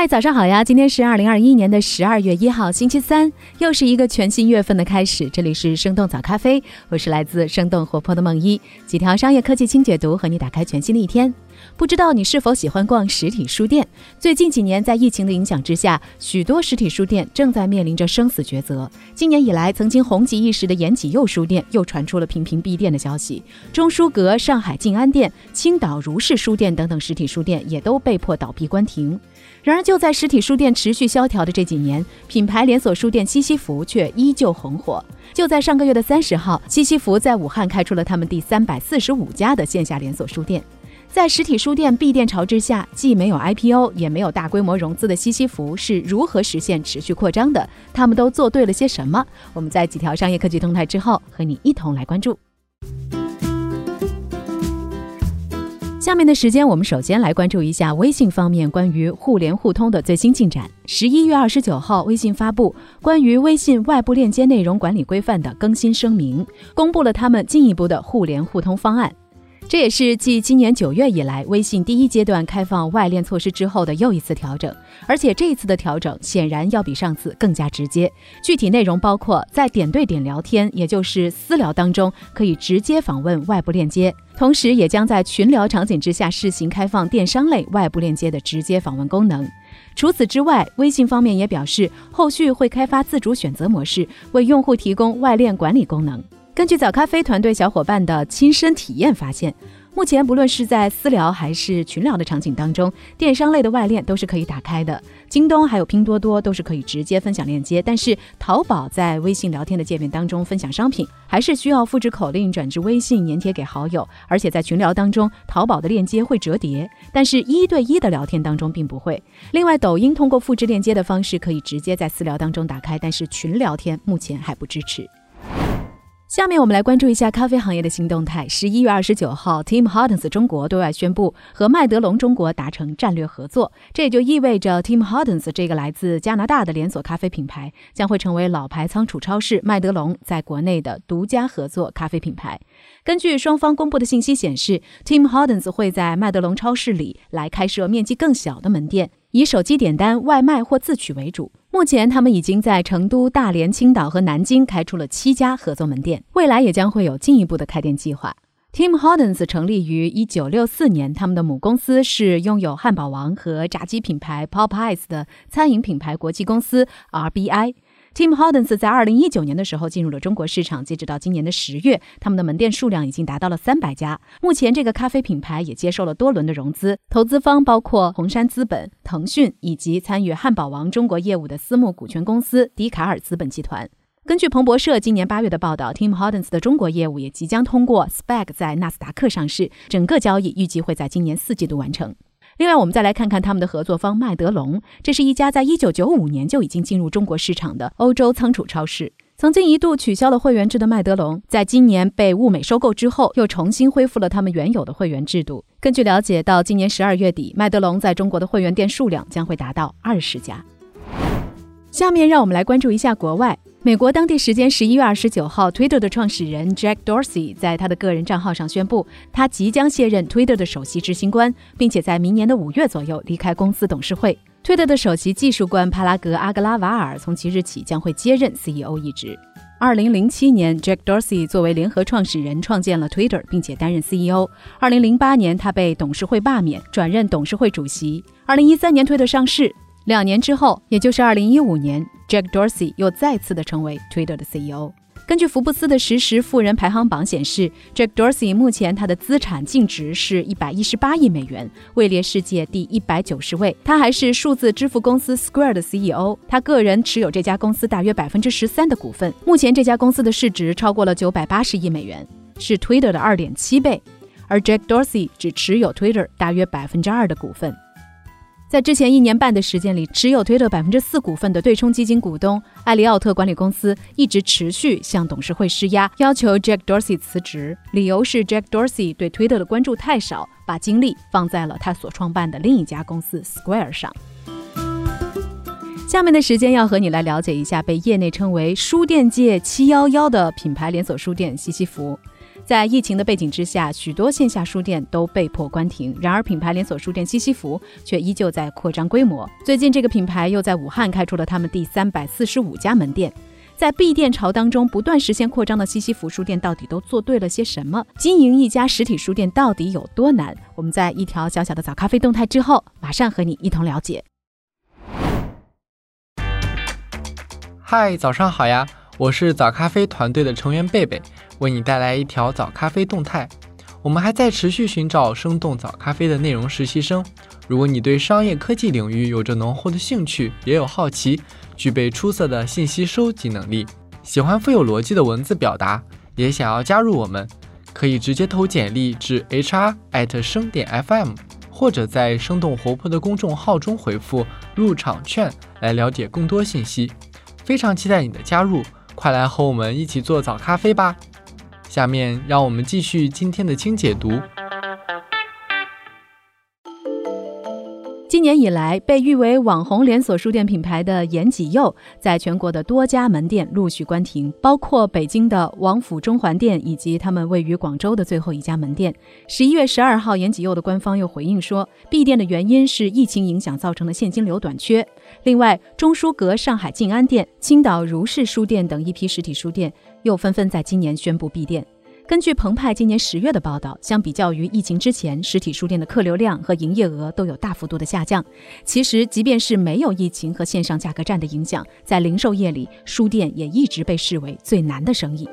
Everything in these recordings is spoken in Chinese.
嗨，早上好呀！今天是二零二一年的十二月一号，星期三，又是一个全新月份的开始。这里是生动早咖啡，我是来自生动活泼的梦一，几条商业科技轻解读，和你打开全新的一天。不知道你是否喜欢逛实体书店？最近几年，在疫情的影响之下，许多实体书店正在面临着生死抉择。今年以来，曾经红极一时的延禧佑书店又传出了频频闭店的消息，中书阁、上海静安店、青岛如是书店等等实体书店也都被迫倒闭关停。然而，就在实体书店持续萧条的这几年，品牌连锁书店西西弗却依旧红火。就在上个月的三十号，西西弗在武汉开出了他们第三百四十五家的线下连锁书店。在实体书店闭店潮之下，既没有 IPO，也没有大规模融资的西西弗是如何实现持续扩张的？他们都做对了些什么？我们在几条商业科技动态之后，和你一同来关注。下面的时间，我们首先来关注一下微信方面关于互联互通的最新进展。十一月二十九号，微信发布关于微信外部链接内容管理规范的更新声明，公布了他们进一步的互联互通方案。这也是继今年九月以来，微信第一阶段开放外链措施之后的又一次调整，而且这一次的调整显然要比上次更加直接。具体内容包括在点对点聊天，也就是私聊当中，可以直接访问外部链接，同时也将在群聊场景之下试行开放电商类外部链接的直接访问功能。除此之外，微信方面也表示，后续会开发自主选择模式，为用户提供外链管理功能。根据早咖啡团队小伙伴的亲身体验发现，目前不论是在私聊还是群聊的场景当中，电商类的外链都是可以打开的。京东还有拼多多都是可以直接分享链接，但是淘宝在微信聊天的界面当中分享商品，还是需要复制口令转至微信粘贴给好友。而且在群聊当中，淘宝的链接会折叠，但是一对一的聊天当中并不会。另外，抖音通过复制链接的方式可以直接在私聊当中打开，但是群聊天目前还不支持。下面我们来关注一下咖啡行业的新动态。十一月二十九号，Tim Hortons 中国对外宣布和麦德龙中国达成战略合作，这也就意味着 Tim Hortons 这个来自加拿大的连锁咖啡品牌将会成为老牌仓储超市麦德龙在国内的独家合作咖啡品牌。根据双方公布的信息显示，Tim Hortons 会在麦德龙超市里来开设面积更小的门店。以手机点单、外卖或自取为主。目前，他们已经在成都、大连、青岛和南京开出了七家合作门店，未来也将会有进一步的开店计划。Tim Hortons 成立于一九六四年，他们的母公司是拥有汉堡王和炸鸡品牌 Popeyes 的餐饮品牌国际公司 RBI。Tim Hortons 在二零一九年的时候进入了中国市场，截止到今年的十月，他们的门店数量已经达到了三百家。目前，这个咖啡品牌也接受了多轮的融资，投资方包括红杉资本、腾讯以及参与汉堡王中国业务的私募股权公司迪卡尔资本集团。根据彭博社今年八月的报道，Tim Hortons 的中国业务也即将通过 SPAC 在纳斯达克上市，整个交易预计会在今年四季度完成。另外，我们再来看看他们的合作方麦德龙，这是一家在一九九五年就已经进入中国市场的欧洲仓储超市。曾经一度取消了会员制的麦德龙，在今年被物美收购之后，又重新恢复了他们原有的会员制度。根据了解，到今年十二月底，麦德龙在中国的会员店数量将会达到二十家。下面让我们来关注一下国外。美国当地时间十一月二十九号，Twitter 的创始人 Jack Dorsey 在他的个人账号上宣布，他即将卸任 Twitter 的首席执行官，并且在明年的五月左右离开公司董事会。Twitter 的首席技术官帕拉格阿格拉瓦尔从即日起将会接任 CEO 一职。二零零七年，Jack Dorsey 作为联合创始人创建了 Twitter，并且担任 CEO。二零零八年，他被董事会罢免，转任董事会主席。二零一三年，Twitter 上市。两年之后，也就是二零一五年，Jack Dorsey 又再次的成为 Twitter 的 CEO。根据福布斯的实时富人排行榜显示，Jack Dorsey 目前他的资产净值是一百一十八亿美元，位列世界第一百九十位。他还是数字支付公司 Square 的 CEO，他个人持有这家公司大约百分之十三的股份。目前这家公司的市值超过了九百八十亿美元，是 Twitter 的二点七倍，而 Jack Dorsey 只持有 Twitter 大约百分之二的股份。在之前一年半的时间里，持有推特百分之四股份的对冲基金股东艾利奥特管理公司一直持续向董事会施压，要求 Jack Dorsey 辞职。理由是 Jack Dorsey 对推特的关注太少，把精力放在了他所创办的另一家公司 Square 上。下面的时间要和你来了解一下被业内称为书店界“七幺幺”的品牌连锁书店西西弗。在疫情的背景之下，许多线下书店都被迫关停。然而，品牌连锁书店西西弗却依旧在扩张规模。最近，这个品牌又在武汉开出了他们第三百四十五家门店。在闭店潮当中不断实现扩张的西西弗书店，到底都做对了些什么？经营一家实体书店到底有多难？我们在一条小小的早咖啡动态之后，马上和你一同了解。嗨，早上好呀！我是早咖啡团队的成员贝贝。为你带来一条早咖啡动态。我们还在持续寻找生动早咖啡的内容实习生。如果你对商业科技领域有着浓厚的兴趣，也有好奇，具备出色的信息收集能力，喜欢富有逻辑的文字表达，也想要加入我们，可以直接投简历至 hr@ 生点 fm，或者在生动活泼的公众号中回复入场券来了解更多信息。非常期待你的加入，快来和我们一起做早咖啡吧！下面让我们继续今天的清解读。今年以来，被誉为网红连锁书店品牌的延吉佑，在全国的多家门店陆续关停，包括北京的王府中环店以及他们位于广州的最后一家门店。十一月十二号，延吉佑的官方又回应说，闭店的原因是疫情影响造成的现金流短缺。另外，中书阁上海静安店、青岛如是书店等一批实体书店。又纷纷在今年宣布闭店。根据澎湃今年十月的报道，相比较于疫情之前，实体书店的客流量和营业额都有大幅度的下降。其实，即便是没有疫情和线上价格战的影响，在零售业里，书店也一直被视为最难的生意。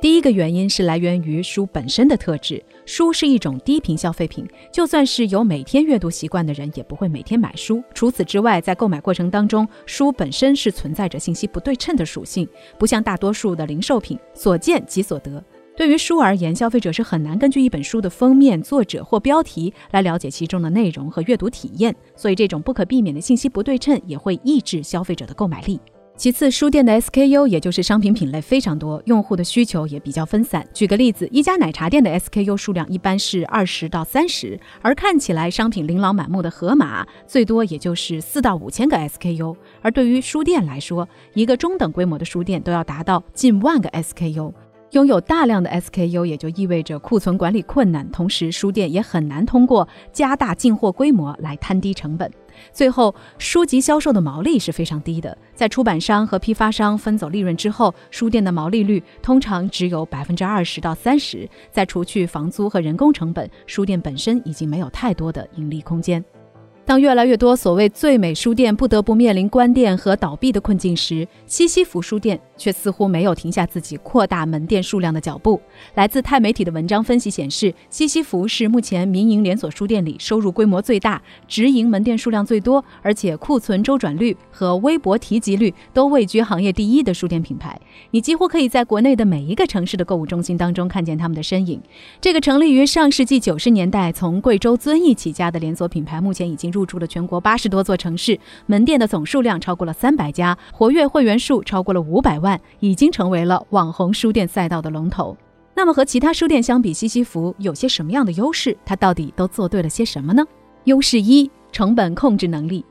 第一个原因是来源于书本身的特质。书是一种低频消费品，就算是有每天阅读习惯的人，也不会每天买书。除此之外，在购买过程当中，书本身是存在着信息不对称的属性，不像大多数的零售品，所见即所得。对于书而言，消费者是很难根据一本书的封面、作者或标题来了解其中的内容和阅读体验，所以这种不可避免的信息不对称也会抑制消费者的购买力。其次，书店的 SKU 也就是商品品类非常多，用户的需求也比较分散。举个例子，一家奶茶店的 SKU 数量一般是二十到三十，而看起来商品琳琅满目的盒马，最多也就是四到五千个 SKU。而对于书店来说，一个中等规模的书店都要达到近万个 SKU。拥有大量的 SKU 也就意味着库存管理困难，同时书店也很难通过加大进货规模来摊低成本。最后，书籍销售的毛利是非常低的，在出版商和批发商分走利润之后，书店的毛利率通常只有百分之二十到三十。在除去房租和人工成本，书店本身已经没有太多的盈利空间。当越来越多所谓最美书店不得不面临关店和倒闭的困境时，西西弗书店却似乎没有停下自己扩大门店数量的脚步。来自泰媒体的文章分析显示，西西弗是目前民营连锁书店里收入规模最大、直营门店数量最多，而且库存周转率和微博提及率都位居行业第一的书店品牌。你几乎可以在国内的每一个城市的购物中心当中看见他们的身影。这个成立于上世纪九十年代、从贵州遵义起家的连锁品牌，目前已经。入驻了全国八十多座城市，门店的总数量超过了三百家，活跃会员数超过了五百万，已经成为了网红书店赛道的龙头。那么和其他书店相比，西西弗有些什么样的优势？它到底都做对了些什么呢？优势一：成本控制能力。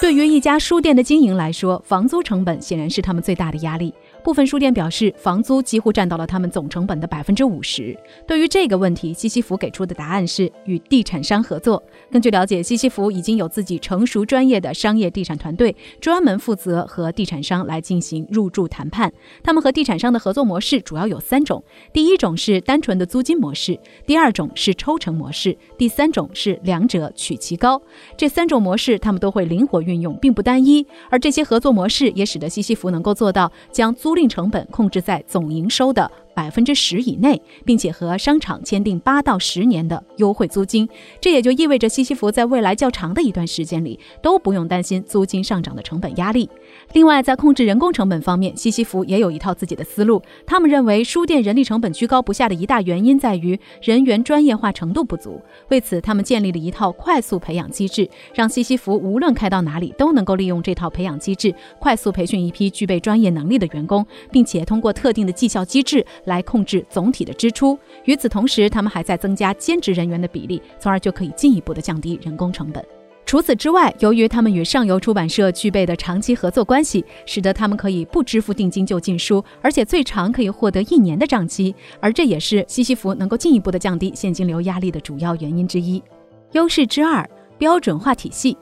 对于一家书店的经营来说，房租成本显然是他们最大的压力。部分书店表示，房租几乎占到了他们总成本的百分之五十。对于这个问题，西西弗给出的答案是与地产商合作。根据了解，西西弗已经有自己成熟专业的商业地产团队，专门负责和地产商来进行入驻谈判。他们和地产商的合作模式主要有三种：第一种是单纯的租金模式；第二种是抽成模式；第三种是两者取其高。这三种模式他们都会灵活运用，并不单一。而这些合作模式也使得西西弗能够做到将租赁成本控制在总营收的百分之十以内，并且和商场签订八到十年的优惠租金。这也就意味着西西弗在未来较长的一段时间里都不用担心租金上涨的成本压力。另外，在控制人工成本方面，西西弗也有一套自己的思路。他们认为，书店人力成本居高不下的一大原因在于人员专业化程度不足。为此，他们建立了一套快速培养机制，让西西弗无论开到哪里都能够利用这套培养机制，快速培训一批具备专业能力的员工，并且通过特定的绩效机制来控制总体的支出。与此同时，他们还在增加兼职人员的比例，从而就可以进一步的降低人工成本。除此之外，由于他们与上游出版社具备的长期合作关系，使得他们可以不支付定金就进书，而且最长可以获得一年的账期。而这也是西西弗能够进一步的降低现金流压力的主要原因之一。优势之二，标准化体系。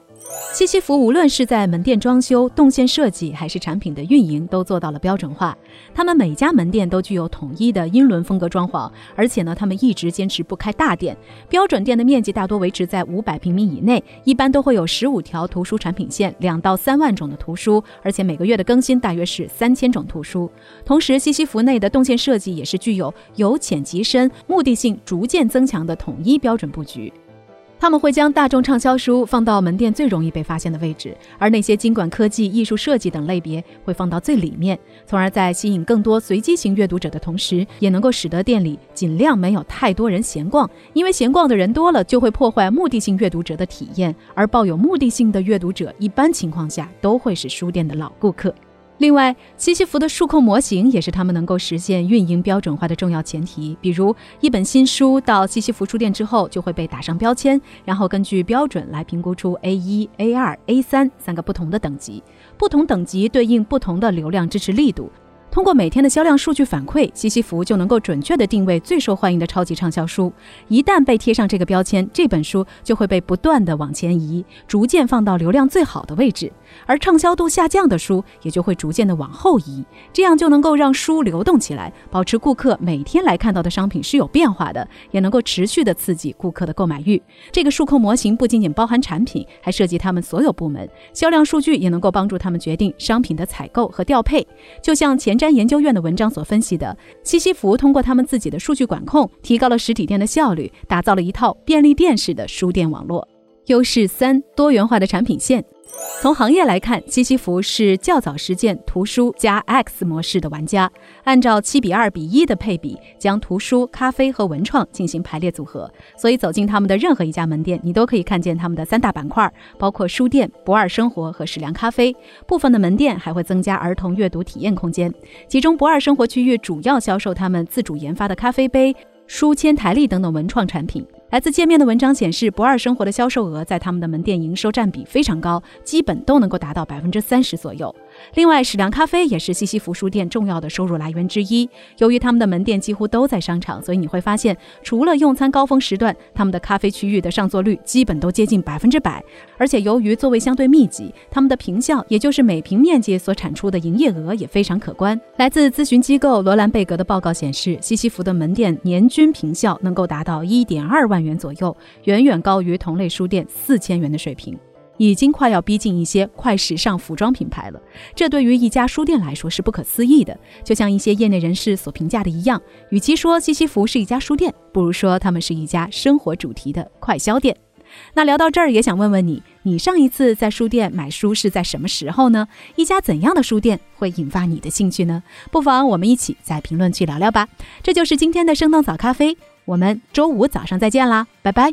西西弗无论是在门店装修、动线设计，还是产品的运营，都做到了标准化。他们每家门店都具有统一的英伦风格装潢，而且呢，他们一直坚持不开大店。标准店的面积大多维持在五百平米以内，一般都会有十五条图书产品线，两到三万种的图书，而且每个月的更新大约是三千种图书。同时，西西弗内的动线设计也是具有由浅及深、目的性逐渐增强的统一标准布局。他们会将大众畅销书放到门店最容易被发现的位置，而那些经管科技、艺术设计等类别会放到最里面，从而在吸引更多随机型阅读者的同时，也能够使得店里尽量没有太多人闲逛，因为闲逛的人多了就会破坏目的性阅读者的体验，而抱有目的性的阅读者一般情况下都会是书店的老顾客。另外，西西弗的数控模型也是他们能够实现运营标准化的重要前提。比如，一本新书到西西弗书店之后，就会被打上标签，然后根据标准来评估出 A 一、A 二、A 三三个不同的等级，不同等级对应不同的流量支持力度。通过每天的销量数据反馈，西西弗就能够准确地定位最受欢迎的超级畅销书。一旦被贴上这个标签，这本书就会被不断地往前移，逐渐放到流量最好的位置；而畅销度下降的书也就会逐渐地往后移。这样就能够让书流动起来，保持顾客每天来看到的商品是有变化的，也能够持续地刺激顾客的购买欲。这个数控模型不仅仅包含产品，还涉及他们所有部门。销量数据也能够帮助他们决定商品的采购和调配。就像前瞻。研究院的文章所分析的，西西弗通过他们自己的数据管控，提高了实体店的效率，打造了一套便利店式的书店网络。优势三：多元化的产品线。从行业来看，西西弗是较早实践图书加 X 模式的玩家，按照七比二比一的配比，将图书、咖啡和文创进行排列组合。所以走进他们的任何一家门店，你都可以看见他们的三大板块，包括书店、不二生活和食粮咖啡。部分的门店还会增加儿童阅读体验空间，其中不二生活区域主要销售他们自主研发的咖啡杯、书签、台历等等文创产品。来自界面的文章显示，不二生活的销售额在他们的门店营收占比非常高，基本都能够达到百分之三十左右。另外，矢量咖啡也是西西弗书店重要的收入来源之一。由于他们的门店几乎都在商场，所以你会发现，除了用餐高峰时段，他们的咖啡区域的上座率基本都接近百分之百。而且，由于座位相对密集，他们的平效，也就是每平面积所产出的营业额也非常可观。来自咨询机构罗兰贝格的报告显示，西西弗的门店年均平效能够达到一点二万元左右，远远高于同类书店四千元的水平。已经快要逼近一些快时尚服装品牌了，这对于一家书店来说是不可思议的。就像一些业内人士所评价的一样，与其说西西弗是一家书店，不如说他们是一家生活主题的快销店。那聊到这儿，也想问问你，你上一次在书店买书是在什么时候呢？一家怎样的书店会引发你的兴趣呢？不妨我们一起在评论区聊聊吧。这就是今天的生动早咖啡，我们周五早上再见啦，拜拜。